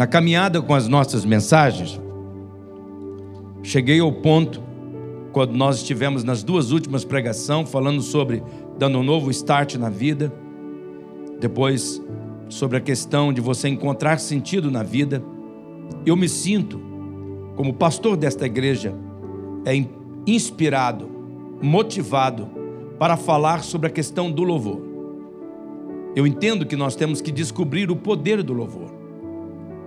Na caminhada com as nossas mensagens, cheguei ao ponto, quando nós estivemos nas duas últimas pregações, falando sobre dando um novo start na vida, depois sobre a questão de você encontrar sentido na vida, eu me sinto, como pastor desta igreja, é inspirado, motivado para falar sobre a questão do louvor. Eu entendo que nós temos que descobrir o poder do louvor.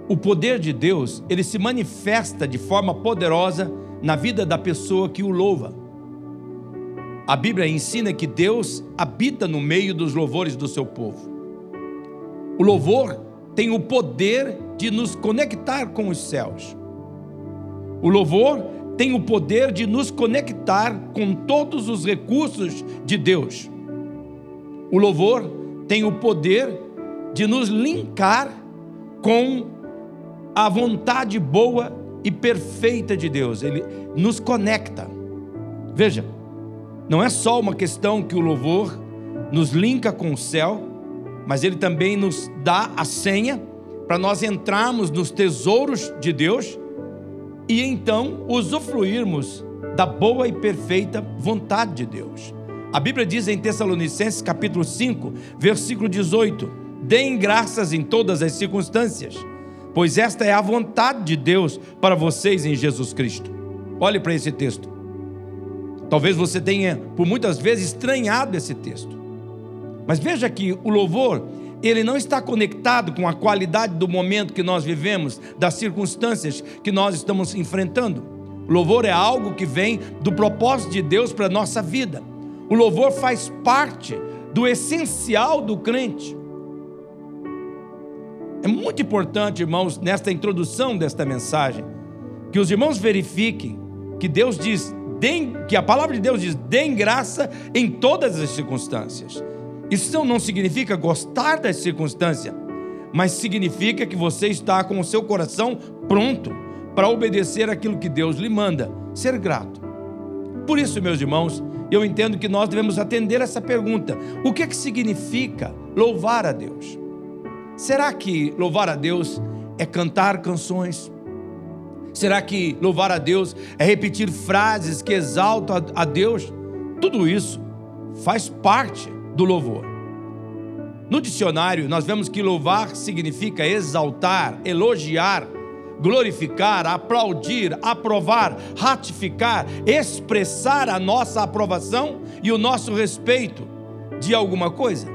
O poder de Deus, ele se manifesta de forma poderosa na vida da pessoa que o louva. A Bíblia ensina que Deus habita no meio dos louvores do seu povo. O louvor tem o poder de nos conectar com os céus. O louvor tem o poder de nos conectar com todos os recursos de Deus. O louvor tem o poder de nos linkar com a vontade boa e perfeita de Deus. Ele nos conecta. Veja, não é só uma questão que o louvor nos linka com o céu, mas ele também nos dá a senha para nós entrarmos nos tesouros de Deus e então usufruirmos da boa e perfeita vontade de Deus. A Bíblia diz em Tessalonicenses capítulo 5, versículo 18: Deem graças em todas as circunstâncias, pois esta é a vontade de Deus para vocês em Jesus Cristo. Olhe para esse texto. Talvez você tenha por muitas vezes estranhado esse texto. Mas veja que o louvor, ele não está conectado com a qualidade do momento que nós vivemos, das circunstâncias que nós estamos enfrentando. O louvor é algo que vem do propósito de Deus para a nossa vida. O louvor faz parte do essencial do crente. É muito importante, irmãos, nesta introdução desta mensagem, que os irmãos verifiquem que Deus diz, que a palavra de Deus diz, deem graça em todas as circunstâncias. Isso não significa gostar das circunstâncias, mas significa que você está com o seu coração pronto para obedecer aquilo que Deus lhe manda, ser grato. Por isso, meus irmãos, eu entendo que nós devemos atender essa pergunta: o que, é que significa louvar a Deus? Será que louvar a Deus é cantar canções? Será que louvar a Deus é repetir frases que exaltam a Deus? Tudo isso faz parte do louvor. No dicionário, nós vemos que louvar significa exaltar, elogiar, glorificar, aplaudir, aprovar, ratificar, expressar a nossa aprovação e o nosso respeito de alguma coisa.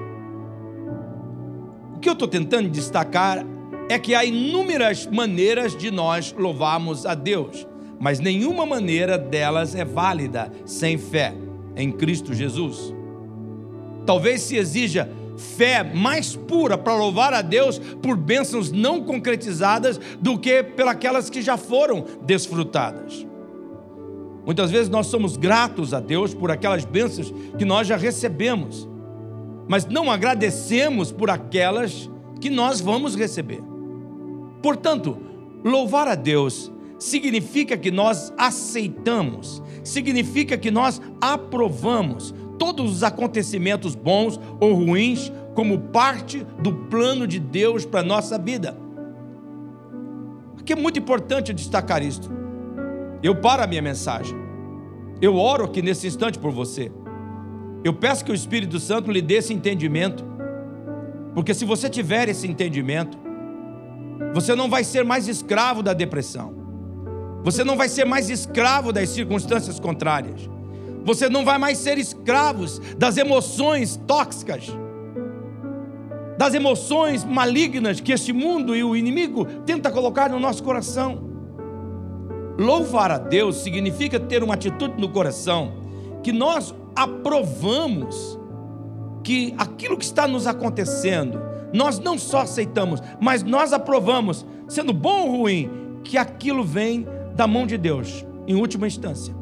O que eu estou tentando destacar é que há inúmeras maneiras de nós louvarmos a Deus, mas nenhuma maneira delas é válida sem fé em Cristo Jesus. Talvez se exija fé mais pura para louvar a Deus por bênçãos não concretizadas do que pelas que já foram desfrutadas. Muitas vezes nós somos gratos a Deus por aquelas bênçãos que nós já recebemos, mas não agradecemos por aquelas que nós vamos receber. Portanto, louvar a Deus significa que nós aceitamos, significa que nós aprovamos todos os acontecimentos bons ou ruins como parte do plano de Deus para a nossa vida. Aqui é muito importante destacar isto. Eu paro a minha mensagem. Eu oro aqui nesse instante por você. Eu peço que o Espírito Santo lhe dê esse entendimento. Porque se você tiver esse entendimento, você não vai ser mais escravo da depressão. Você não vai ser mais escravo das circunstâncias contrárias. Você não vai mais ser escravos das emoções tóxicas, das emoções malignas que este mundo e o inimigo tenta colocar no nosso coração. Louvar a Deus significa ter uma atitude no coração que nós aprovamos que aquilo que está nos acontecendo, nós não só aceitamos, mas nós aprovamos, sendo bom ou ruim, que aquilo vem da mão de Deus, em última instância.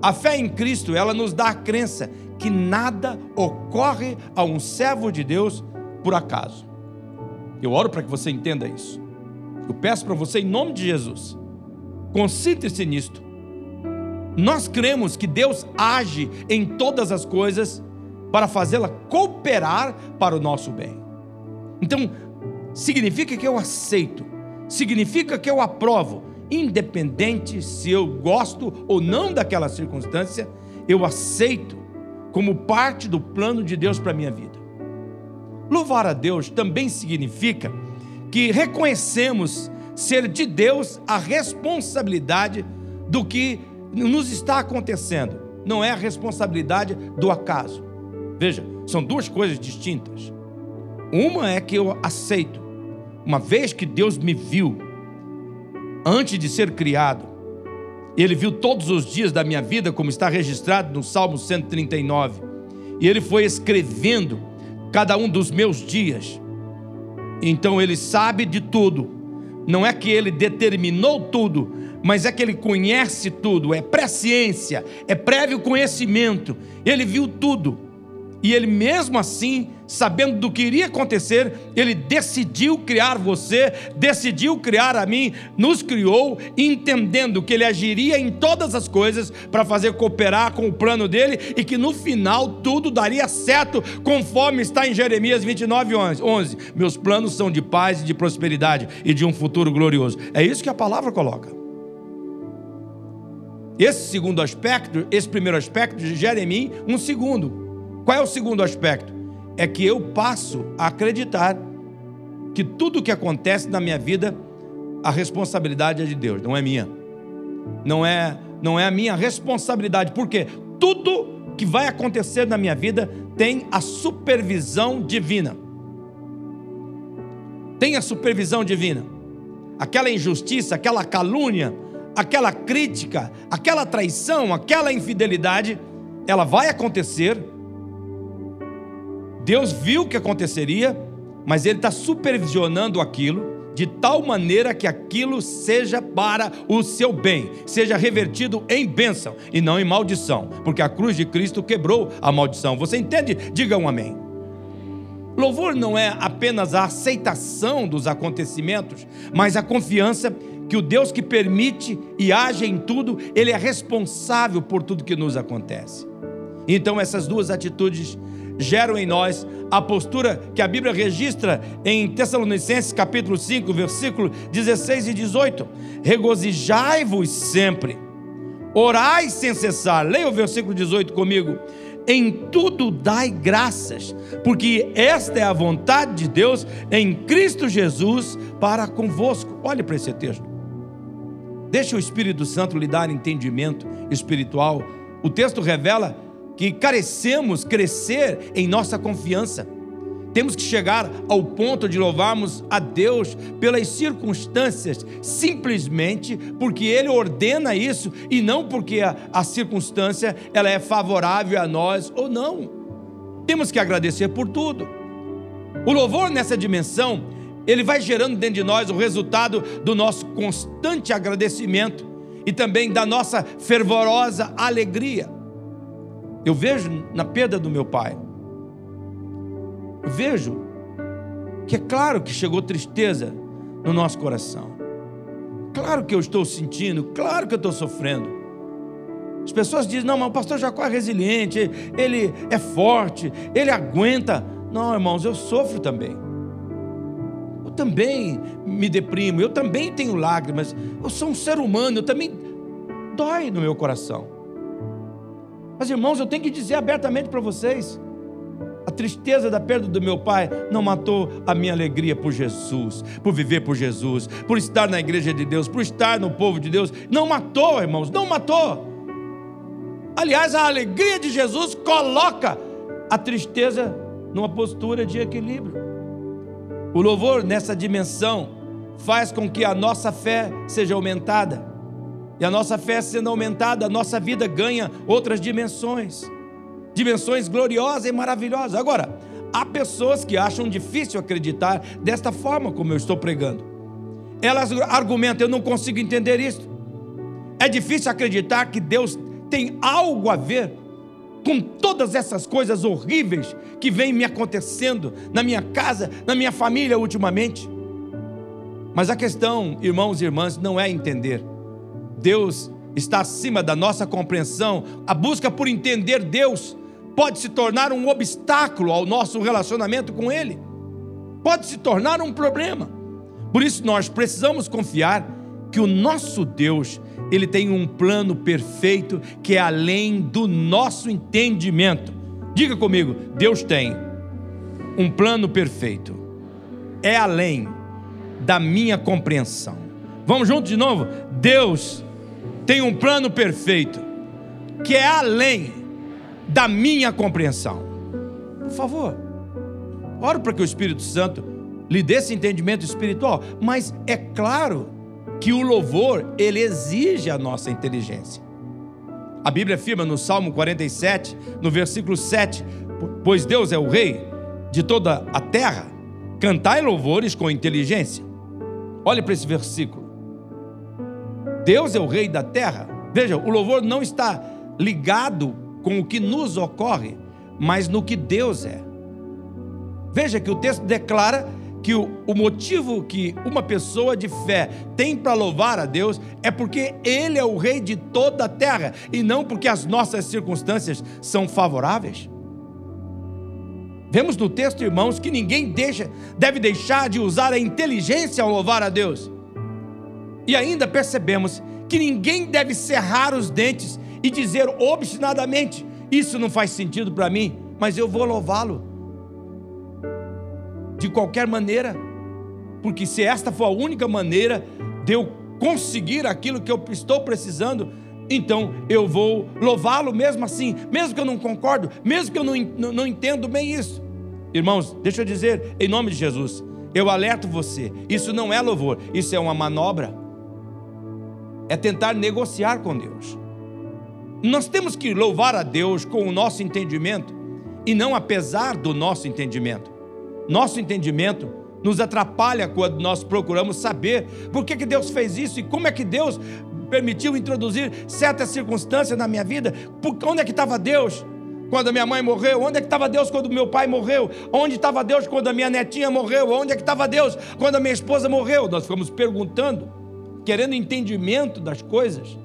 A fé em Cristo, ela nos dá a crença que nada ocorre a um servo de Deus por acaso. Eu oro para que você entenda isso. Eu peço para você, em nome de Jesus, concentre-se nisto. Nós cremos que Deus age em todas as coisas para fazê-la cooperar para o nosso bem. Então, significa que eu aceito significa que eu aprovo, independente se eu gosto ou não daquela circunstância, eu aceito como parte do plano de Deus para a minha vida. Louvar a Deus também significa que reconhecemos ser de Deus a responsabilidade do que nos está acontecendo, não é a responsabilidade do acaso. Veja, são duas coisas distintas. Uma é que eu aceito, uma vez que Deus me viu antes de ser criado, ele viu todos os dias da minha vida, como está registrado no Salmo 139, e ele foi escrevendo cada um dos meus dias. Então ele sabe de tudo. Não é que ele determinou tudo, mas é que ele conhece tudo, é presciência, é prévio conhecimento. Ele viu tudo. E ele mesmo assim, sabendo do que iria acontecer, ele decidiu criar você, decidiu criar a mim, nos criou, entendendo que ele agiria em todas as coisas para fazer cooperar com o plano dele e que no final tudo daria certo, conforme está em Jeremias 29, 11. Meus planos são de paz e de prosperidade e de um futuro glorioso. É isso que a palavra coloca. Esse segundo aspecto, esse primeiro aspecto, gera em mim um segundo. Qual é o segundo aspecto? É que eu passo a acreditar que tudo que acontece na minha vida, a responsabilidade é de Deus, não é minha. Não é, não é a minha responsabilidade, porque tudo que vai acontecer na minha vida tem a supervisão divina. Tem a supervisão divina. Aquela injustiça, aquela calúnia, aquela crítica, aquela traição, aquela infidelidade, ela vai acontecer Deus viu que aconteceria, mas Ele está supervisionando aquilo de tal maneira que aquilo seja para o seu bem, seja revertido em bênção e não em maldição, porque a cruz de Cristo quebrou a maldição. Você entende? Diga um amém. Louvor não é apenas a aceitação dos acontecimentos, mas a confiança que o Deus que permite e age em tudo, Ele é responsável por tudo que nos acontece. Então, essas duas atitudes geram em nós a postura que a Bíblia registra em Tessalonicenses capítulo 5, versículo 16 e 18. Regozijai-vos sempre, orai sem cessar. Leia o versículo 18 comigo. Em tudo dai graças, porque esta é a vontade de Deus em Cristo Jesus para convosco. Olhe para esse texto. Deixe o Espírito Santo lhe dar entendimento espiritual. O texto revela que carecemos crescer em nossa confiança. Temos que chegar ao ponto de louvarmos a Deus pelas circunstâncias, simplesmente porque Ele ordena isso e não porque a, a, circunstância ela é favorável a nós ou não. Temos que agradecer por tudo. O louvor nessa dimensão, ele vai gerando dentro de nós o resultado do nosso constante agradecimento e também da nossa fervorosa alegria. Eu vejo na perda do meu pai. Eu vejo que é claro que chegou tristeza no nosso coração. Claro que eu estou sentindo, claro que eu estou sofrendo. As pessoas dizem: não, mas o pastor Jacó é resiliente, ele é forte, ele aguenta. Não, irmãos, eu sofro também. Eu também me deprimo, eu também tenho lágrimas. Eu sou um ser humano, eu também dói no meu coração. Mas irmãos, eu tenho que dizer abertamente para vocês: a tristeza da perda do meu pai não matou a minha alegria por Jesus, por viver por Jesus, por estar na igreja de Deus, por estar no povo de Deus. Não matou, irmãos, não matou. Aliás, a alegria de Jesus coloca a tristeza numa postura de equilíbrio. O louvor nessa dimensão faz com que a nossa fé seja aumentada. E a nossa fé sendo aumentada, a nossa vida ganha outras dimensões. Dimensões gloriosas e maravilhosas. Agora, há pessoas que acham difícil acreditar desta forma como eu estou pregando. Elas argumentam, eu não consigo entender isso. É difícil acreditar que Deus tem algo a ver com todas essas coisas horríveis que vêm me acontecendo na minha casa, na minha família ultimamente. Mas a questão, irmãos e irmãs, não é entender. Deus está acima da nossa compreensão, a busca por entender Deus pode se tornar um obstáculo ao nosso relacionamento com Ele, pode se tornar um problema, Por isso nós precisamos confiar que o nosso Deus, ele tem um plano perfeito que é além do nosso entendimento. Diga comigo, Deus tem um plano perfeito. É além da minha compreensão. Vamos juntos de novo? Deus tem um plano perfeito que é além da minha compreensão. Por favor, oro para que o Espírito Santo lhe dê esse entendimento espiritual, mas é claro que o louvor ele exige a nossa inteligência. A Bíblia afirma no Salmo 47, no versículo 7, pois Deus é o rei de toda a terra, cantai louvores com inteligência. Olhe para esse versículo. Deus é o rei da terra. Veja, o louvor não está ligado com o que nos ocorre, mas no que Deus é. Veja que o texto declara que o, o motivo que uma pessoa de fé tem para louvar a Deus é porque Ele é o rei de toda a terra e não porque as nossas circunstâncias são favoráveis. Vemos no texto, irmãos, que ninguém deixa, deve deixar de usar a inteligência ao louvar a Deus. E ainda percebemos que ninguém deve cerrar os dentes e dizer obstinadamente: Isso não faz sentido para mim, mas eu vou louvá-lo. De qualquer maneira, porque se esta for a única maneira de eu conseguir aquilo que eu estou precisando, então eu vou louvá-lo mesmo assim, mesmo que eu não concordo, mesmo que eu não, não, não entendo bem isso. Irmãos, deixa eu dizer, em nome de Jesus, eu alerto você: isso não é louvor, isso é uma manobra é tentar negociar com Deus. Nós temos que louvar a Deus com o nosso entendimento e não apesar do nosso entendimento. Nosso entendimento nos atrapalha quando nós procuramos saber por que, que Deus fez isso e como é que Deus permitiu introduzir certas circunstâncias na minha vida. Por, onde é que estava Deus quando a minha mãe morreu? Onde é que estava Deus quando meu pai morreu? Onde estava Deus quando a minha netinha morreu? Onde é que estava Deus quando a minha esposa morreu? Nós ficamos perguntando querendo entendimento das coisas,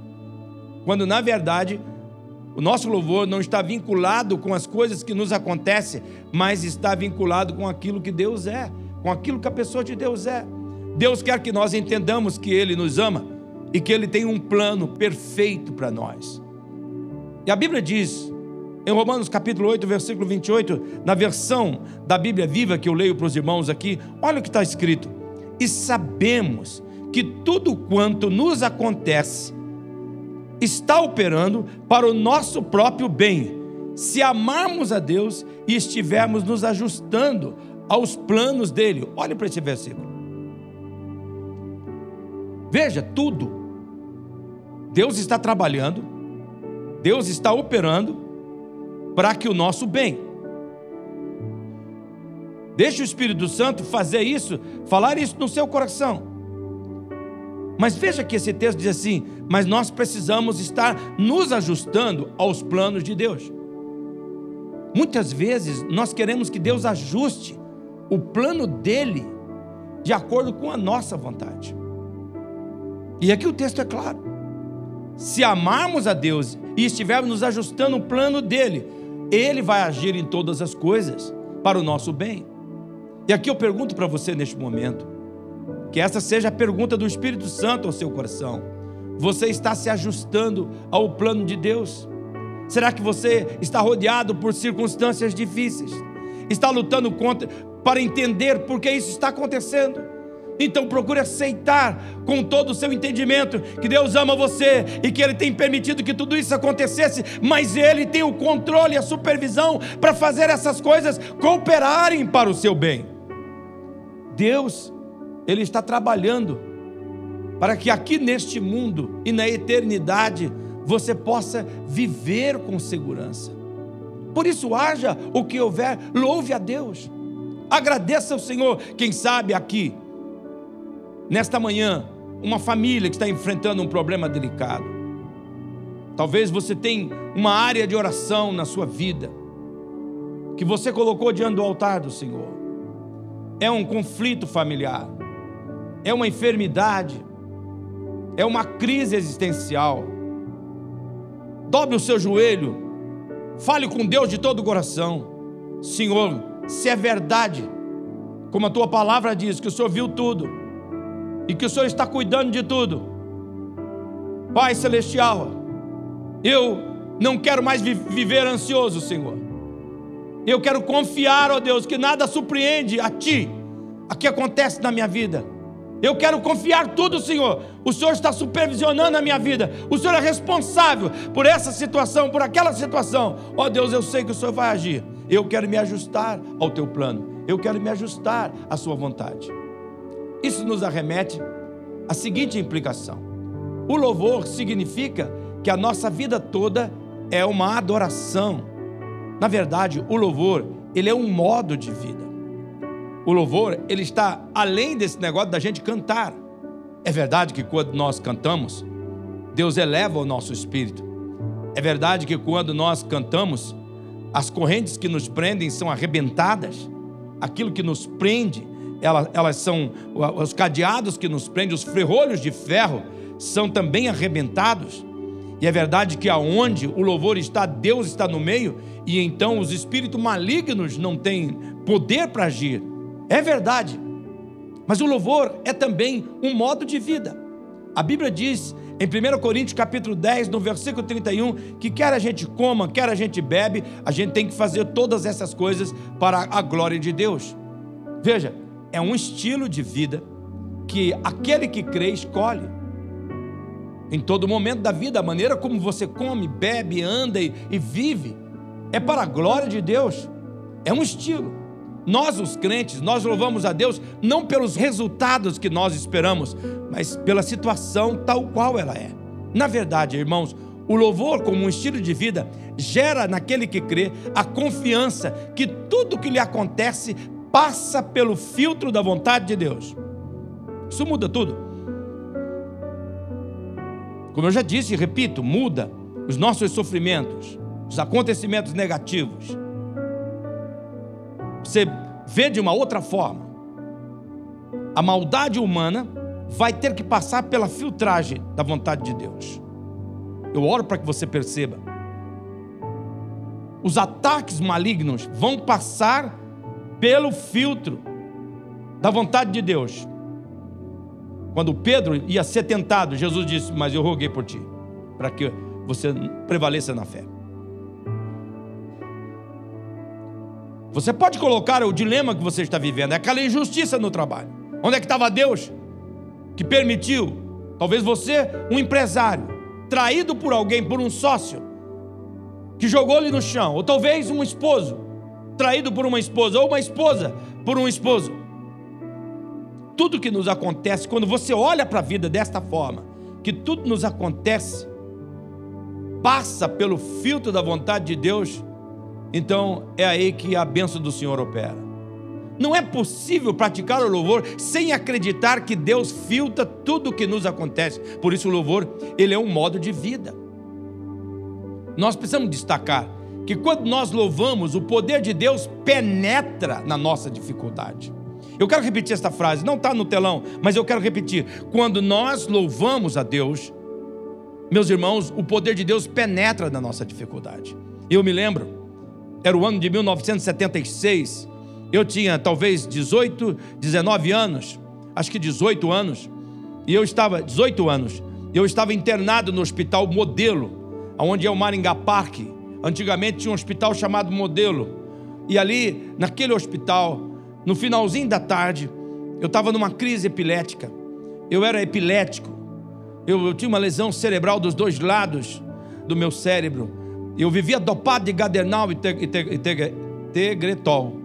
quando na verdade o nosso louvor não está vinculado com as coisas que nos acontecem, mas está vinculado com aquilo que Deus é, com aquilo que a pessoa de Deus é. Deus quer que nós entendamos que Ele nos ama e que Ele tem um plano perfeito para nós. E a Bíblia diz, em Romanos capítulo 8, versículo 28, na versão da Bíblia viva que eu leio para os irmãos aqui, olha o que está escrito: E sabemos que tudo quanto nos acontece está operando para o nosso próprio bem, se amarmos a Deus e estivermos nos ajustando aos planos dele. Olhe para esse versículo. Veja, tudo. Deus está trabalhando, Deus está operando para que o nosso bem. Deixe o Espírito Santo fazer isso, falar isso no seu coração. Mas veja que esse texto diz assim: mas nós precisamos estar nos ajustando aos planos de Deus. Muitas vezes nós queremos que Deus ajuste o plano dele de acordo com a nossa vontade. E aqui o texto é claro. Se amarmos a Deus e estivermos nos ajustando o plano dele, ele vai agir em todas as coisas para o nosso bem. E aqui eu pergunto para você neste momento: que essa seja a pergunta do Espírito Santo ao seu coração. Você está se ajustando ao plano de Deus? Será que você está rodeado por circunstâncias difíceis? Está lutando contra para entender por que isso está acontecendo? Então procure aceitar com todo o seu entendimento que Deus ama você e que Ele tem permitido que tudo isso acontecesse, mas Ele tem o controle e a supervisão para fazer essas coisas cooperarem para o seu bem. Deus ele está trabalhando para que aqui neste mundo e na eternidade você possa viver com segurança. Por isso, haja o que houver, louve a Deus, agradeça ao Senhor. Quem sabe aqui, nesta manhã, uma família que está enfrentando um problema delicado. Talvez você tenha uma área de oração na sua vida que você colocou diante do altar do Senhor. É um conflito familiar é uma enfermidade, é uma crise existencial. Dobre o seu joelho, fale com Deus de todo o coração. Senhor, se é verdade, como a tua palavra diz, que o Senhor viu tudo, e que o Senhor está cuidando de tudo. Pai Celestial, eu não quero mais viver ansioso, Senhor. Eu quero confiar, ó Deus, que nada surpreende a Ti, a que acontece na minha vida. Eu quero confiar tudo, Senhor. O Senhor está supervisionando a minha vida. O Senhor é responsável por essa situação, por aquela situação. Ó Deus, eu sei que o Senhor vai agir. Eu quero me ajustar ao teu plano. Eu quero me ajustar à sua vontade. Isso nos arremete à seguinte implicação: o louvor significa que a nossa vida toda é uma adoração. Na verdade, o louvor, ele é um modo de vida. O louvor, ele está além desse negócio da gente cantar. É verdade que quando nós cantamos, Deus eleva o nosso espírito. É verdade que quando nós cantamos, as correntes que nos prendem são arrebentadas. Aquilo que nos prende elas, elas são os cadeados que nos prendem, os ferrolhos de ferro são também arrebentados. E é verdade que aonde o louvor está, Deus está no meio, e então os espíritos malignos não têm poder para agir. É verdade. Mas o louvor é também um modo de vida. A Bíblia diz em 1 Coríntios capítulo 10, no versículo 31, que quer a gente coma, quer a gente bebe, a gente tem que fazer todas essas coisas para a glória de Deus. Veja, é um estilo de vida que aquele que crê escolhe. Em todo momento da vida, a maneira como você come, bebe, anda e, e vive, é para a glória de Deus. É um estilo. Nós, os crentes, nós louvamos a Deus não pelos resultados que nós esperamos, mas pela situação tal qual ela é. Na verdade, irmãos, o louvor, como um estilo de vida, gera naquele que crê a confiança que tudo que lhe acontece passa pelo filtro da vontade de Deus. Isso muda tudo. Como eu já disse e repito, muda os nossos sofrimentos, os acontecimentos negativos. Você vê de uma outra forma. A maldade humana vai ter que passar pela filtragem da vontade de Deus. Eu oro para que você perceba. Os ataques malignos vão passar pelo filtro da vontade de Deus. Quando Pedro ia ser tentado, Jesus disse: Mas eu roguei por ti, para que você prevaleça na fé. Você pode colocar o dilema que você está vivendo, é aquela injustiça no trabalho. Onde é que estava Deus que permitiu, talvez você, um empresário, traído por alguém, por um sócio, que jogou ele no chão, ou talvez um esposo, traído por uma esposa, ou uma esposa por um esposo. Tudo que nos acontece, quando você olha para a vida desta forma, que tudo nos acontece, passa pelo filtro da vontade de Deus, então é aí que a bênção do Senhor opera. Não é possível praticar o louvor sem acreditar que Deus filtra tudo o que nos acontece. Por isso o louvor, ele é um modo de vida. Nós precisamos destacar que quando nós louvamos, o poder de Deus penetra na nossa dificuldade. Eu quero repetir esta frase, não está no telão, mas eu quero repetir. Quando nós louvamos a Deus, meus irmãos, o poder de Deus penetra na nossa dificuldade. Eu me lembro, era o ano de 1976, eu tinha talvez 18, 19 anos, acho que 18 anos, e eu estava, 18 anos, eu estava internado no hospital Modelo, onde é o Maringá Parque, Antigamente tinha um hospital chamado Modelo. E ali, naquele hospital, no finalzinho da tarde, eu estava numa crise epilética. Eu era epilético. Eu, eu, tinha uma lesão cerebral dos dois lados do meu cérebro. Eu vivia dopado de gadernal e, te, e, te, e te, tegretol.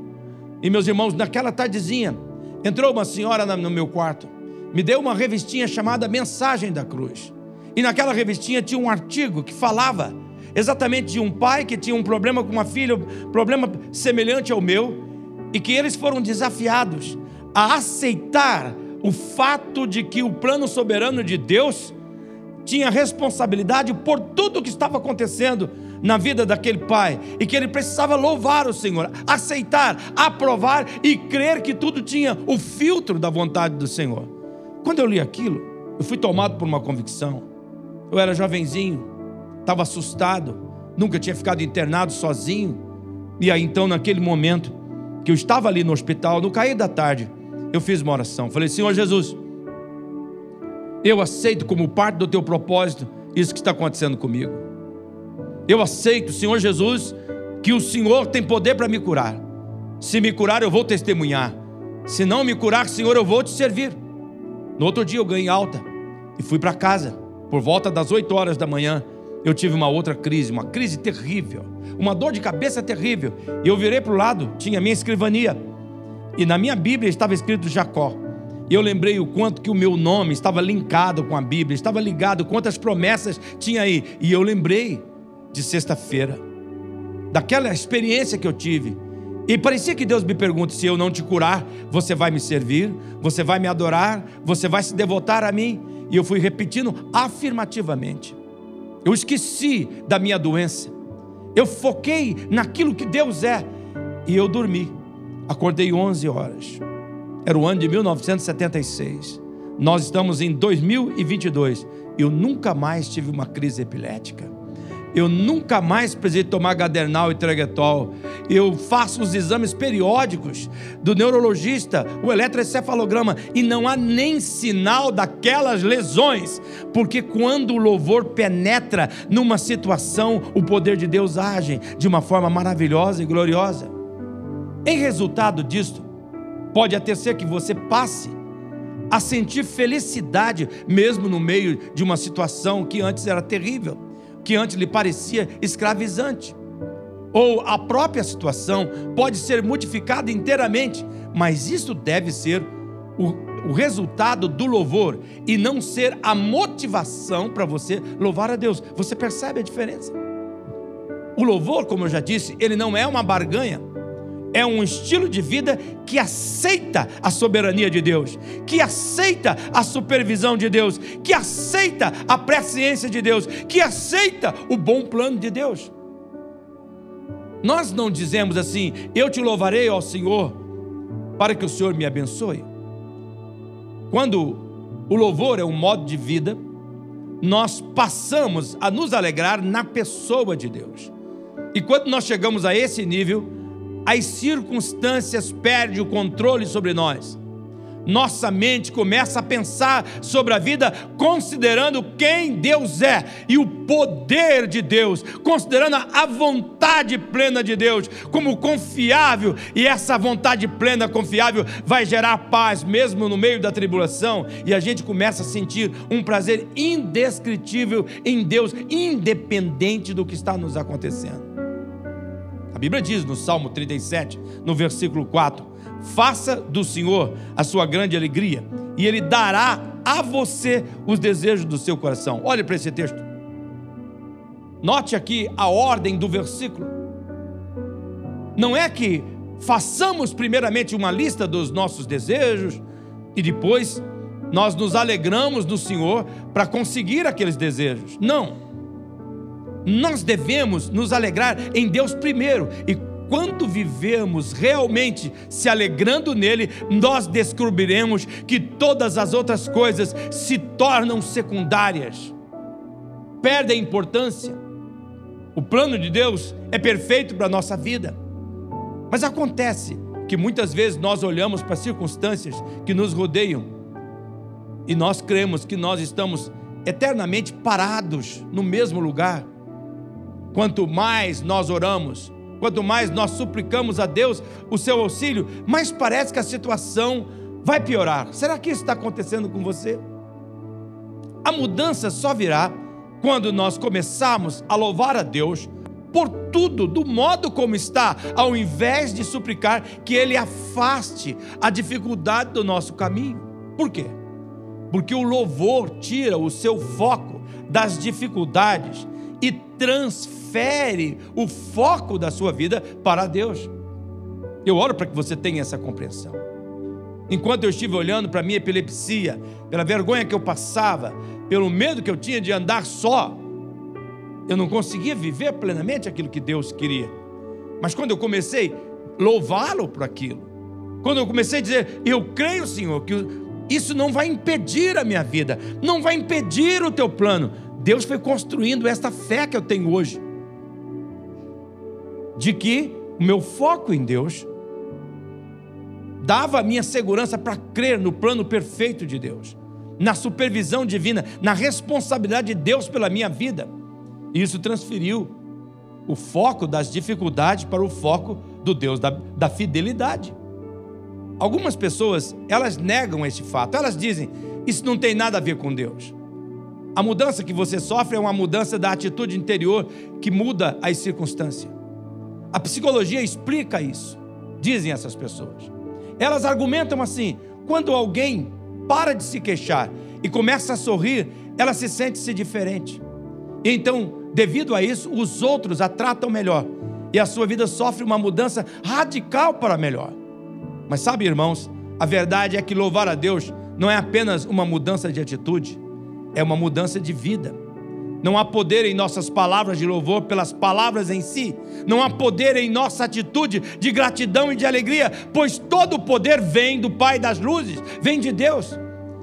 E meus irmãos, naquela tardezinha, entrou uma senhora no meu quarto, me deu uma revistinha chamada Mensagem da Cruz. E naquela revistinha tinha um artigo que falava exatamente de um pai que tinha um problema com uma filha, um problema semelhante ao meu, e que eles foram desafiados a aceitar o fato de que o plano soberano de Deus tinha responsabilidade por tudo o que estava acontecendo na vida daquele pai e que ele precisava louvar o Senhor, aceitar, aprovar e crer que tudo tinha o filtro da vontade do Senhor. Quando eu li aquilo, eu fui tomado por uma convicção. Eu era jovenzinho, estava assustado, nunca tinha ficado internado sozinho. E aí então, naquele momento que eu estava ali no hospital, no cair da tarde, eu fiz uma oração. Falei: Senhor Jesus, Eu aceito como parte do teu propósito isso que está acontecendo comigo. Eu aceito, Senhor Jesus, que o Senhor tem poder para me curar. Se me curar, eu vou testemunhar. Se não me curar, Senhor, eu vou te servir. No outro dia eu ganhei alta e fui para casa. Por volta das 8 horas da manhã, eu tive uma outra crise, uma crise terrível, uma dor de cabeça terrível. E eu virei para o lado, tinha minha escrivania. E na minha Bíblia estava escrito Jacó. E eu lembrei o quanto que o meu nome estava linkado com a Bíblia, estava ligado, quantas promessas tinha aí. E eu lembrei de sexta-feira, daquela experiência que eu tive. E parecia que Deus me pergunta: se eu não te curar, você vai me servir, você vai me adorar, você vai se devotar a mim. E eu fui repetindo afirmativamente. Eu esqueci da minha doença. Eu foquei naquilo que Deus é. E eu dormi. Acordei 11 horas. Era o ano de 1976. Nós estamos em 2022. Eu nunca mais tive uma crise epilética. Eu nunca mais precisei tomar gadernal e tregetol. Eu faço os exames periódicos do neurologista, o eletroencefalograma, e não há nem sinal daquelas lesões, porque quando o louvor penetra numa situação, o poder de Deus age de uma forma maravilhosa e gloriosa. Em resultado disto, pode até ser que você passe a sentir felicidade, mesmo no meio de uma situação que antes era terrível, que antes lhe parecia escravizante. Ou a própria situação pode ser modificada inteiramente, mas isso deve ser o, o resultado do louvor e não ser a motivação para você louvar a Deus. Você percebe a diferença? O louvor, como eu já disse, ele não é uma barganha é um estilo de vida que aceita a soberania de Deus, que aceita a supervisão de Deus, que aceita a presciência de Deus, que aceita o bom plano de Deus. Nós não dizemos assim, eu te louvarei ao Senhor para que o Senhor me abençoe. Quando o louvor é um modo de vida, nós passamos a nos alegrar na pessoa de Deus. E quando nós chegamos a esse nível, as circunstâncias perdem o controle sobre nós. Nossa mente começa a pensar sobre a vida considerando quem Deus é e o poder de Deus, considerando a vontade plena de Deus como confiável, e essa vontade plena, confiável, vai gerar paz mesmo no meio da tribulação, e a gente começa a sentir um prazer indescritível em Deus, independente do que está nos acontecendo. Bíblia diz no Salmo 37, no versículo 4: Faça do Senhor a sua grande alegria, e Ele dará a você os desejos do seu coração. Olhe para esse texto. Note aqui a ordem do versículo. Não é que façamos primeiramente uma lista dos nossos desejos e depois nós nos alegramos no Senhor para conseguir aqueles desejos. Não nós devemos nos alegrar em Deus primeiro. E quando vivemos realmente se alegrando nele, nós descobriremos que todas as outras coisas se tornam secundárias, perdem importância. O plano de Deus é perfeito para a nossa vida, mas acontece que muitas vezes nós olhamos para as circunstâncias que nos rodeiam e nós cremos que nós estamos eternamente parados no mesmo lugar Quanto mais nós oramos, quanto mais nós suplicamos a Deus o seu auxílio, mais parece que a situação vai piorar. Será que isso está acontecendo com você? A mudança só virá quando nós começarmos a louvar a Deus por tudo, do modo como está, ao invés de suplicar que Ele afaste a dificuldade do nosso caminho. Por quê? Porque o louvor tira o seu foco das dificuldades e transfere o foco da sua vida para Deus. Eu oro para que você tenha essa compreensão. Enquanto eu estive olhando para a minha epilepsia, pela vergonha que eu passava, pelo medo que eu tinha de andar só, eu não conseguia viver plenamente aquilo que Deus queria. Mas quando eu comecei a louvá-lo por aquilo, quando eu comecei a dizer, eu creio, Senhor, que isso não vai impedir a minha vida, não vai impedir o teu plano, Deus foi construindo esta fé que eu tenho hoje. De que o meu foco em Deus dava a minha segurança para crer no plano perfeito de Deus. na supervisão divina, na responsabilidade de Deus pela minha vida. E isso transferiu o foco das dificuldades para o foco do Deus da, da fidelidade. Algumas pessoas, elas negam esse fato, elas dizem, isso não tem nada a ver com Deus. A mudança que você sofre é uma mudança da atitude interior que muda as circunstâncias. A psicologia explica isso, dizem essas pessoas. Elas argumentam assim: quando alguém para de se queixar e começa a sorrir, ela se sente-se diferente. E então, devido a isso, os outros a tratam melhor e a sua vida sofre uma mudança radical para melhor. Mas sabe, irmãos, a verdade é que louvar a Deus não é apenas uma mudança de atitude, é uma mudança de vida. Não há poder em nossas palavras de louvor pelas palavras em si. Não há poder em nossa atitude de gratidão e de alegria, pois todo o poder vem do Pai das luzes, vem de Deus.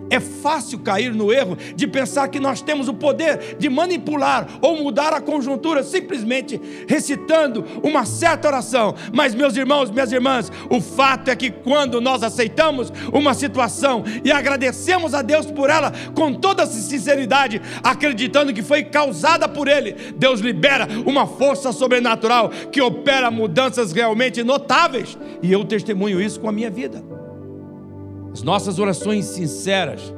É fácil cair no erro de pensar que nós temos o poder de manipular ou mudar a conjuntura simplesmente recitando uma certa oração. Mas, meus irmãos, minhas irmãs, o fato é que quando nós aceitamos uma situação e agradecemos a Deus por ela com toda sinceridade, acreditando que foi causada por Ele, Deus libera uma força sobrenatural que opera mudanças realmente notáveis. E eu testemunho isso com a minha vida. As nossas orações sinceras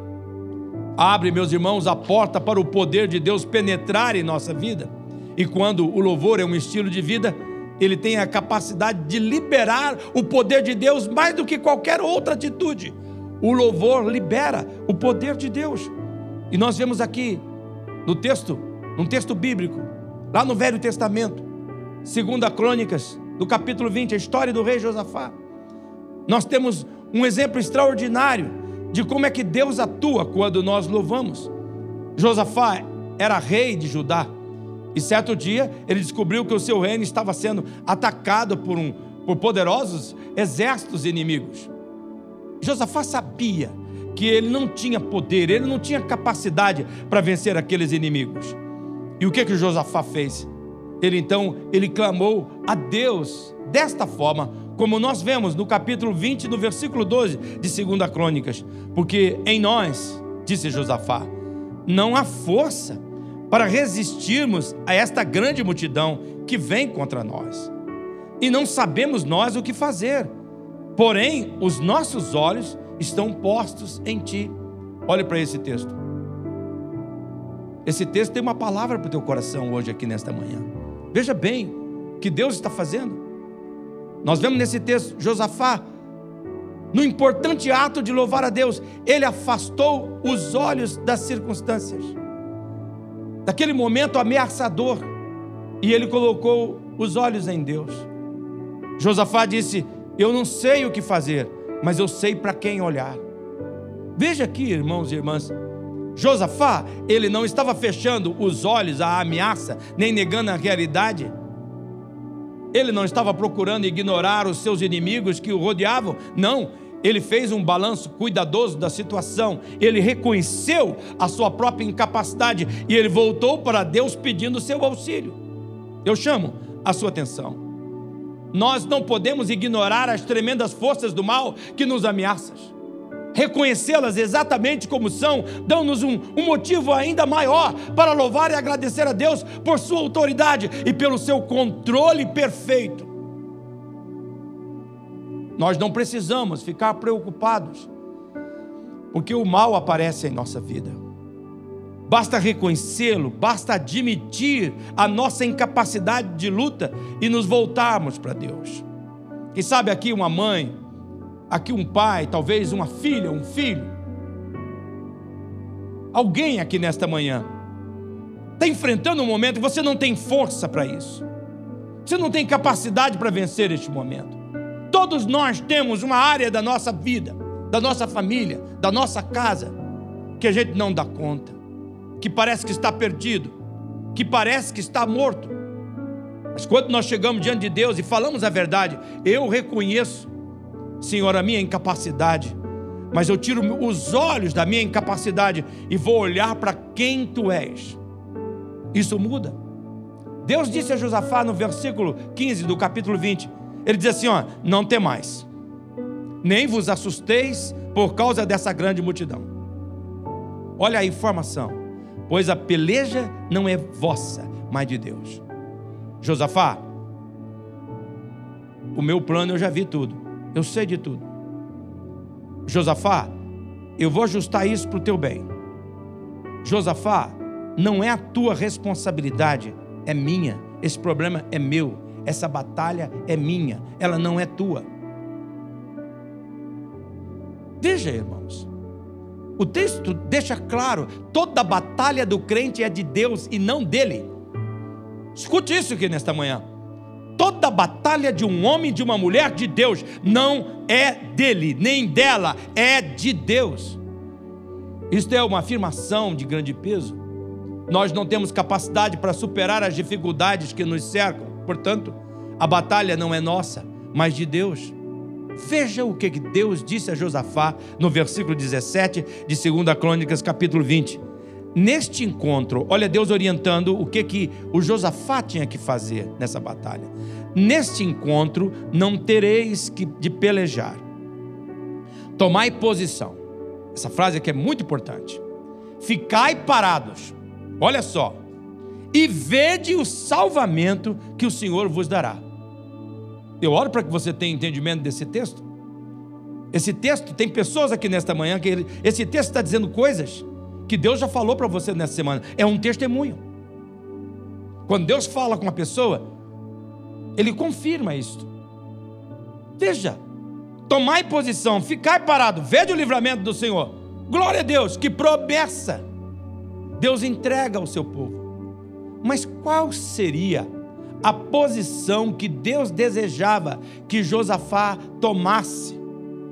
abrem, meus irmãos, a porta para o poder de Deus penetrar em nossa vida. E quando o louvor é um estilo de vida, ele tem a capacidade de liberar o poder de Deus mais do que qualquer outra atitude. O louvor libera o poder de Deus. E nós vemos aqui no texto, num texto bíblico, lá no Velho Testamento, segunda Crônicas, do capítulo 20, a história do rei Josafá. Nós temos um exemplo extraordinário de como é que Deus atua quando nós louvamos. Josafá era rei de Judá e certo dia ele descobriu que o seu reino estava sendo atacado por, um, por poderosos exércitos inimigos. Josafá sabia que ele não tinha poder, ele não tinha capacidade para vencer aqueles inimigos. E o que que Josafá fez? Ele então, ele clamou a Deus desta forma, como nós vemos no capítulo 20, no versículo 12 de 2 Crônicas, porque em nós, disse Josafá, não há força para resistirmos a esta grande multidão que vem contra nós. E não sabemos nós o que fazer. Porém, os nossos olhos estão postos em ti. Olhe para esse texto. Esse texto tem uma palavra para o teu coração hoje aqui nesta manhã. Veja bem o que Deus está fazendo. Nós vemos nesse texto Josafá, no importante ato de louvar a Deus, ele afastou os olhos das circunstâncias, daquele momento ameaçador, e ele colocou os olhos em Deus. Josafá disse: Eu não sei o que fazer, mas eu sei para quem olhar. Veja aqui, irmãos e irmãs, Josafá, ele não estava fechando os olhos à ameaça, nem negando a realidade. Ele não estava procurando ignorar os seus inimigos que o rodeavam, não. Ele fez um balanço cuidadoso da situação, ele reconheceu a sua própria incapacidade e ele voltou para Deus pedindo seu auxílio. Eu chamo a sua atenção. Nós não podemos ignorar as tremendas forças do mal que nos ameaçam reconhecê-las exatamente como são, dão-nos um, um, motivo ainda maior para louvar e agradecer a Deus por sua autoridade e pelo seu controle perfeito. Nós não precisamos ficar preocupados, porque o mal aparece em nossa vida. Basta reconhecê-lo, basta admitir a nossa incapacidade de luta e nos voltarmos para Deus. Quem sabe aqui uma mãe aqui um pai, talvez uma filha, um filho, alguém aqui nesta manhã está enfrentando um momento que você não tem força para isso, você não tem capacidade para vencer este momento. Todos nós temos uma área da nossa vida, da nossa família, da nossa casa, que a gente não dá conta, que parece que está perdido, que parece que está morto. Mas quando nós chegamos diante de Deus e falamos a verdade, eu reconheço Senhor, a minha incapacidade, mas eu tiro os olhos da minha incapacidade e vou olhar para quem tu és. Isso muda. Deus disse a Josafá no versículo 15 do capítulo 20: Ele diz assim: ó, não temais, nem vos assusteis por causa dessa grande multidão. Olha a informação. Pois a peleja não é vossa, mas de Deus. Josafá, o meu plano eu já vi tudo. Eu sei de tudo. Josafá, eu vou ajustar isso para o teu bem. Josafá, não é a tua responsabilidade, é minha. Esse problema é meu. Essa batalha é minha, ela não é tua. Veja, irmãos, o texto deixa claro: toda batalha do crente é de Deus e não dele. Escute isso aqui nesta manhã. Toda batalha de um homem e de uma mulher de Deus não é dele, nem dela, é de Deus. Isto é uma afirmação de grande peso. Nós não temos capacidade para superar as dificuldades que nos cercam, portanto, a batalha não é nossa, mas de Deus. Veja o que Deus disse a Josafá no versículo 17 de 2 Crônicas, capítulo 20. Neste encontro, olha Deus orientando o que, que o Josafá tinha que fazer nessa batalha. Neste encontro não tereis que de pelejar. Tomai posição. Essa frase aqui é muito importante. Ficai parados. Olha só. E vede o salvamento que o Senhor vos dará. Eu oro para que você tenha entendimento desse texto. Esse texto, tem pessoas aqui nesta manhã que esse texto está dizendo coisas que Deus já falou para você nessa semana. É um testemunho. Quando Deus fala com uma pessoa, ele confirma isto. Veja, tomai posição, ficai parado, veja o livramento do Senhor. Glória a Deus, que promessa Deus entrega ao seu povo. Mas qual seria a posição que Deus desejava que Josafá tomasse,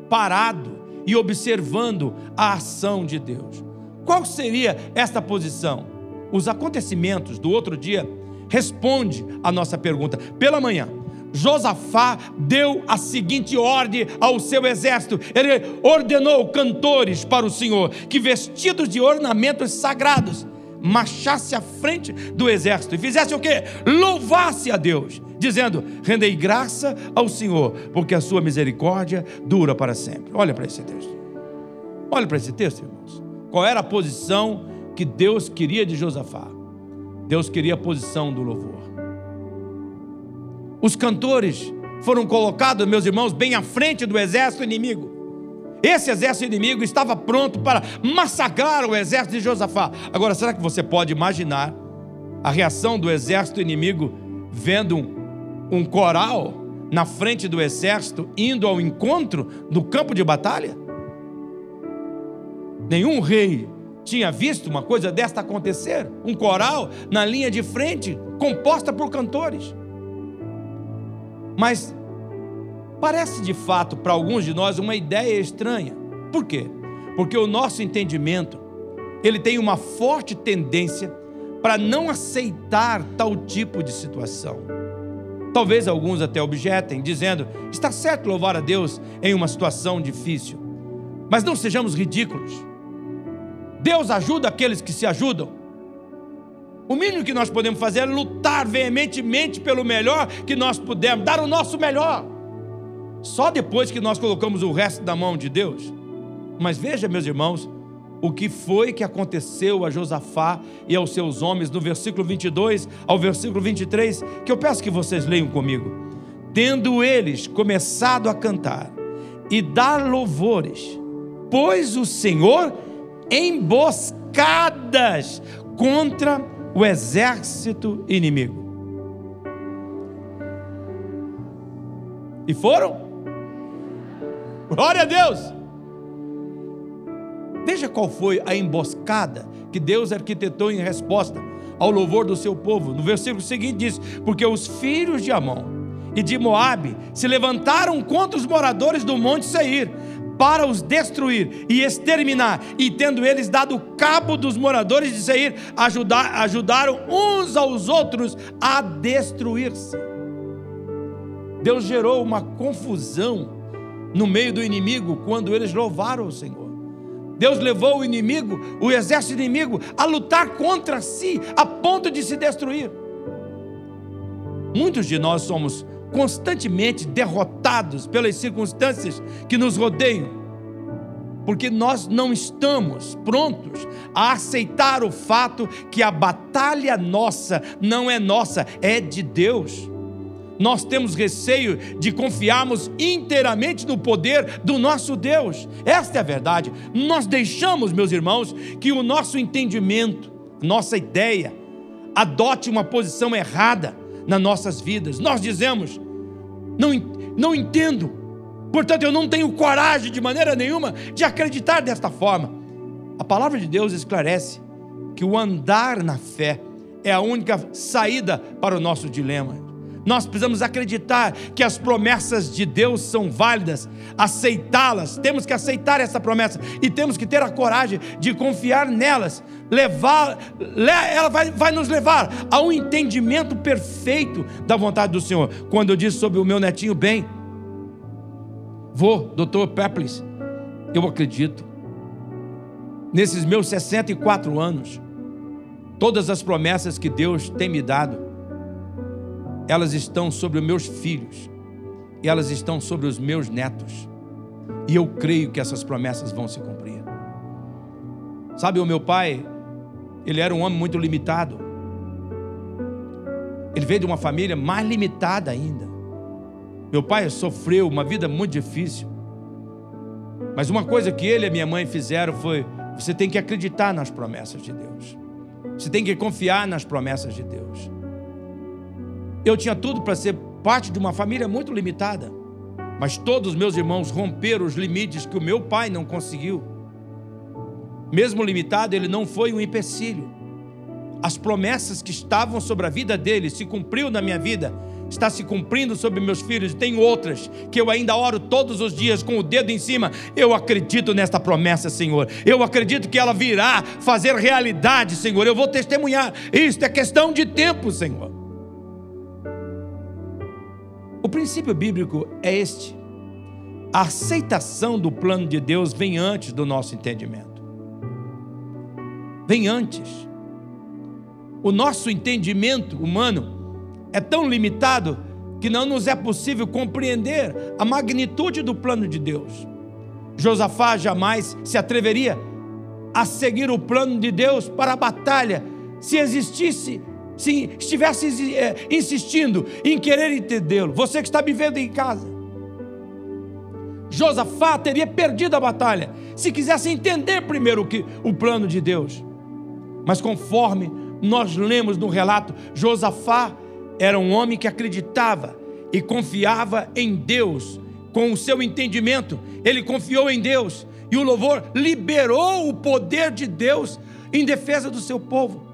parado e observando a ação de Deus. Qual seria esta posição? Os acontecimentos do outro dia responde a nossa pergunta. Pela manhã, Josafá deu a seguinte ordem ao seu exército. Ele ordenou cantores para o Senhor que vestidos de ornamentos sagrados marchasse à frente do exército e fizesse o quê? Louvasse a Deus, dizendo: Rendei graça ao Senhor, porque a sua misericórdia dura para sempre. Olha para esse texto. Olha para esse texto, irmãos. Qual era a posição que Deus queria de Josafá? Deus queria a posição do louvor. Os cantores foram colocados, meus irmãos, bem à frente do exército inimigo. Esse exército inimigo estava pronto para massacrar o exército de Josafá. Agora, será que você pode imaginar a reação do exército inimigo vendo um, um coral na frente do exército indo ao encontro do campo de batalha? Nenhum rei tinha visto uma coisa desta acontecer. Um coral na linha de frente, composta por cantores. Mas Parece de fato para alguns de nós uma ideia estranha. Por quê? Porque o nosso entendimento, ele tem uma forte tendência para não aceitar tal tipo de situação. Talvez alguns até objetem, dizendo: está certo louvar a Deus em uma situação difícil, mas não sejamos ridículos. Deus ajuda aqueles que se ajudam. O mínimo que nós podemos fazer é lutar veementemente pelo melhor que nós pudermos, dar o nosso melhor. Só depois que nós colocamos o resto da mão de Deus. Mas veja, meus irmãos, o que foi que aconteceu a Josafá e aos seus homens no versículo 22 ao versículo 23, que eu peço que vocês leiam comigo. Tendo eles começado a cantar e dar louvores, pôs o Senhor emboscadas contra o exército inimigo. E foram? Glória a Deus! Veja qual foi a emboscada que Deus arquitetou em resposta ao louvor do seu povo. No versículo seguinte diz: Porque os filhos de Amon e de Moabe se levantaram contra os moradores do monte Seir para os destruir e exterminar, e tendo eles dado cabo dos moradores de Seir, ajudar, ajudaram uns aos outros a destruir-se. Deus gerou uma confusão no meio do inimigo quando eles louvaram o Senhor. Deus levou o inimigo, o exército inimigo, a lutar contra si, a ponto de se destruir. Muitos de nós somos constantemente derrotados pelas circunstâncias que nos rodeiam. porque nós não estamos prontos a aceitar o fato que a batalha nossa não é nossa, é de Deus. Nós temos receio de confiarmos inteiramente no poder do nosso Deus. Esta é a verdade. Nós deixamos, meus irmãos, que o nosso entendimento, nossa ideia, adote uma posição errada nas nossas vidas. Nós dizemos: não, não entendo, portanto eu não tenho coragem de maneira nenhuma de acreditar desta forma. A palavra de Deus esclarece que o andar na fé é a única saída para o nosso dilema. Nós precisamos acreditar que as promessas de Deus são válidas, aceitá-las, temos que aceitar essa promessa e temos que ter a coragem de confiar nelas. Levar, ela vai, vai nos levar a um entendimento perfeito da vontade do Senhor. Quando eu disse sobre o meu netinho bem, vou, doutor Peplis, eu acredito, nesses meus 64 anos, todas as promessas que Deus tem me dado, elas estão sobre os meus filhos, elas estão sobre os meus netos. E eu creio que essas promessas vão se cumprir. Sabe, o meu pai, ele era um homem muito limitado. Ele veio de uma família mais limitada ainda. Meu pai sofreu uma vida muito difícil. Mas uma coisa que ele e minha mãe fizeram foi: você tem que acreditar nas promessas de Deus. Você tem que confiar nas promessas de Deus. Eu tinha tudo para ser parte de uma família muito limitada, mas todos os meus irmãos romperam os limites que o meu pai não conseguiu. Mesmo limitado, ele não foi um empecilho. As promessas que estavam sobre a vida dele se cumpriu na minha vida, está se cumprindo sobre meus filhos. Tem outras que eu ainda oro todos os dias com o dedo em cima. Eu acredito nesta promessa, Senhor. Eu acredito que ela virá fazer realidade, Senhor. Eu vou testemunhar. Isto é questão de tempo, Senhor. O princípio bíblico é este: a aceitação do plano de Deus vem antes do nosso entendimento. Vem antes. O nosso entendimento humano é tão limitado que não nos é possível compreender a magnitude do plano de Deus. Josafá jamais se atreveria a seguir o plano de Deus para a batalha se existisse se estivesse é, insistindo em querer entendê-lo, você que está me vendo em casa, Josafá teria perdido a batalha se quisesse entender primeiro o, que, o plano de Deus. Mas conforme nós lemos no relato, Josafá era um homem que acreditava e confiava em Deus, com o seu entendimento, ele confiou em Deus, e o louvor liberou o poder de Deus em defesa do seu povo.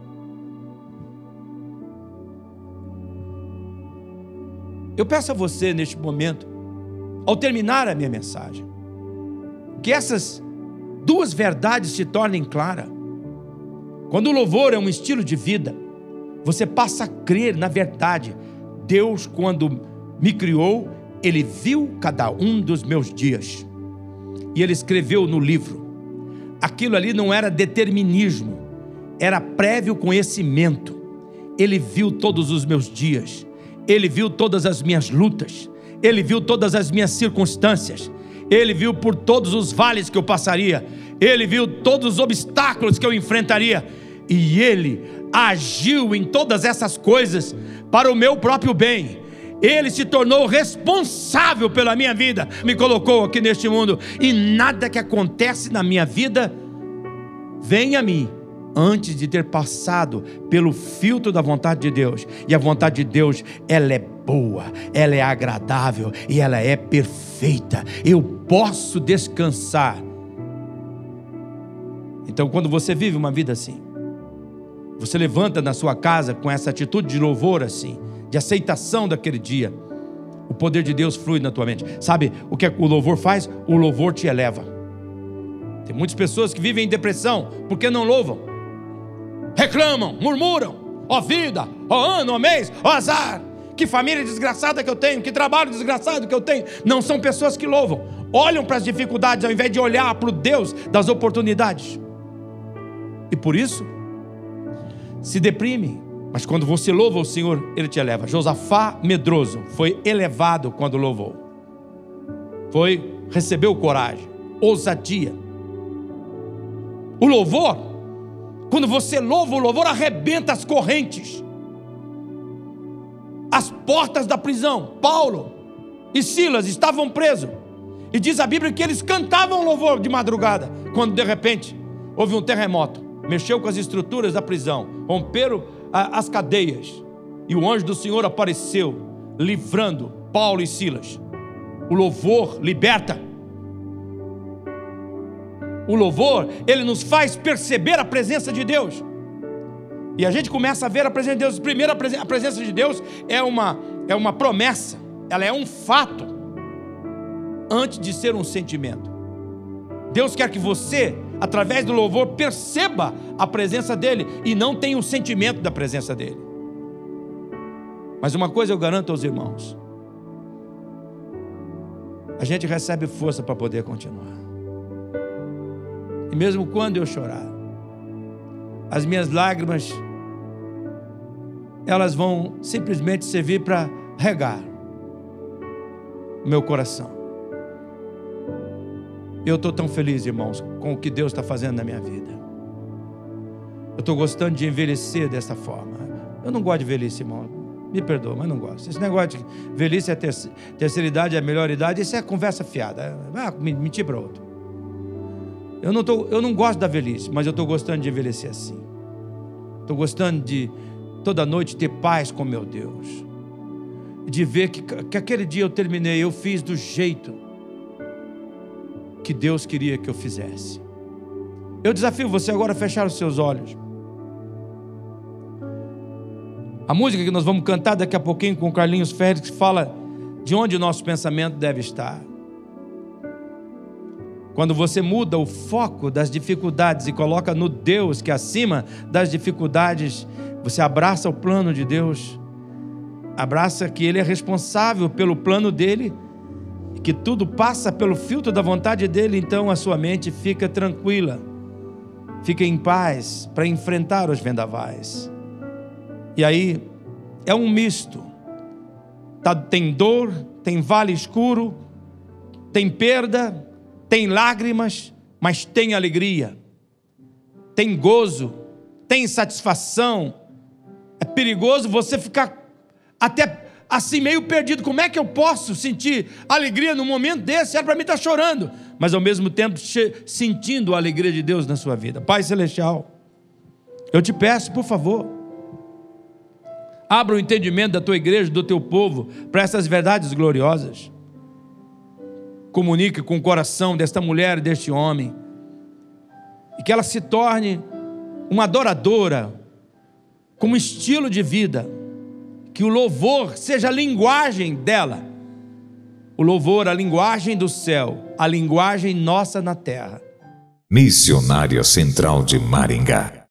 Eu peço a você neste momento, ao terminar a minha mensagem, que essas duas verdades se tornem claras. Quando o louvor é um estilo de vida, você passa a crer na verdade. Deus, quando me criou, Ele viu cada um dos meus dias e Ele escreveu no livro. Aquilo ali não era determinismo, era prévio conhecimento. Ele viu todos os meus dias ele viu todas as minhas lutas, ele viu todas as minhas circunstâncias, ele viu por todos os vales que eu passaria, ele viu todos os obstáculos que eu enfrentaria, e ele agiu em todas essas coisas para o meu próprio bem. Ele se tornou responsável pela minha vida, me colocou aqui neste mundo, e nada que acontece na minha vida vem a mim antes de ter passado pelo filtro da vontade de Deus. E a vontade de Deus, ela é boa, ela é agradável e ela é perfeita. Eu posso descansar. Então, quando você vive uma vida assim, você levanta na sua casa com essa atitude de louvor assim, de aceitação daquele dia, o poder de Deus flui na tua mente. Sabe o que o louvor faz? O louvor te eleva. Tem muitas pessoas que vivem em depressão porque não louvam reclamam, murmuram, ó vida, ó ano, ó mês, ó azar. Que família desgraçada que eu tenho, que trabalho desgraçado que eu tenho. Não são pessoas que louvam, olham para as dificuldades ao invés de olhar para o Deus das oportunidades. E por isso, se deprime. Mas quando você louva o Senhor, Ele te eleva. Josafá medroso foi elevado quando louvou. Foi, recebeu coragem, ousadia. O louvor, quando você louva, o louvor arrebenta as correntes, as portas da prisão. Paulo e Silas estavam presos. E diz a Bíblia que eles cantavam louvor de madrugada, quando de repente houve um terremoto, mexeu com as estruturas da prisão, romperam as cadeias, e o anjo do Senhor apareceu, livrando Paulo e Silas. O louvor liberta. O louvor, ele nos faz perceber a presença de Deus. E a gente começa a ver a presença de Deus. Primeiro, a presença de Deus é uma, é uma promessa, ela é um fato, antes de ser um sentimento. Deus quer que você, através do louvor, perceba a presença dEle e não tenha o sentimento da presença dEle. Mas uma coisa eu garanto aos irmãos: a gente recebe força para poder continuar. E mesmo quando eu chorar, as minhas lágrimas, elas vão simplesmente servir para regar o meu coração. Eu estou tão feliz, irmãos, com o que Deus está fazendo na minha vida. Eu estou gostando de envelhecer dessa forma. Eu não gosto de velhice, irmão. Me perdoa, mas não gosto. Esse negócio de velhice é terceira idade, é a melhor idade, isso é conversa fiada. Ah, mentir para outro. Eu não, tô, eu não gosto da velhice, mas eu estou gostando de envelhecer assim. Estou gostando de toda noite ter paz com meu Deus. De ver que, que aquele dia eu terminei, eu fiz do jeito que Deus queria que eu fizesse. Eu desafio você agora a fechar os seus olhos. A música que nós vamos cantar daqui a pouquinho com Carlinhos Félix fala de onde o nosso pensamento deve estar. Quando você muda o foco das dificuldades e coloca no Deus que é acima das dificuldades, você abraça o plano de Deus, abraça que Ele é responsável pelo plano dele, que tudo passa pelo filtro da vontade dele, então a sua mente fica tranquila, fica em paz para enfrentar os vendavais. E aí é um misto. Tá, tem dor, tem vale escuro, tem perda, tem lágrimas, mas tem alegria, tem gozo, tem satisfação. É perigoso você ficar até assim meio perdido. Como é que eu posso sentir alegria num momento desse? Era para mim estar tá chorando, mas ao mesmo tempo sentindo a alegria de Deus na sua vida. Pai Celestial, eu te peço, por favor, Abra o entendimento da tua igreja, do teu povo, para essas verdades gloriosas. Comunique com o coração desta mulher e deste homem. E que ela se torne uma adoradora, como estilo de vida. Que o louvor seja a linguagem dela. O louvor, a linguagem do céu, a linguagem nossa na terra. Missionária Central de Maringá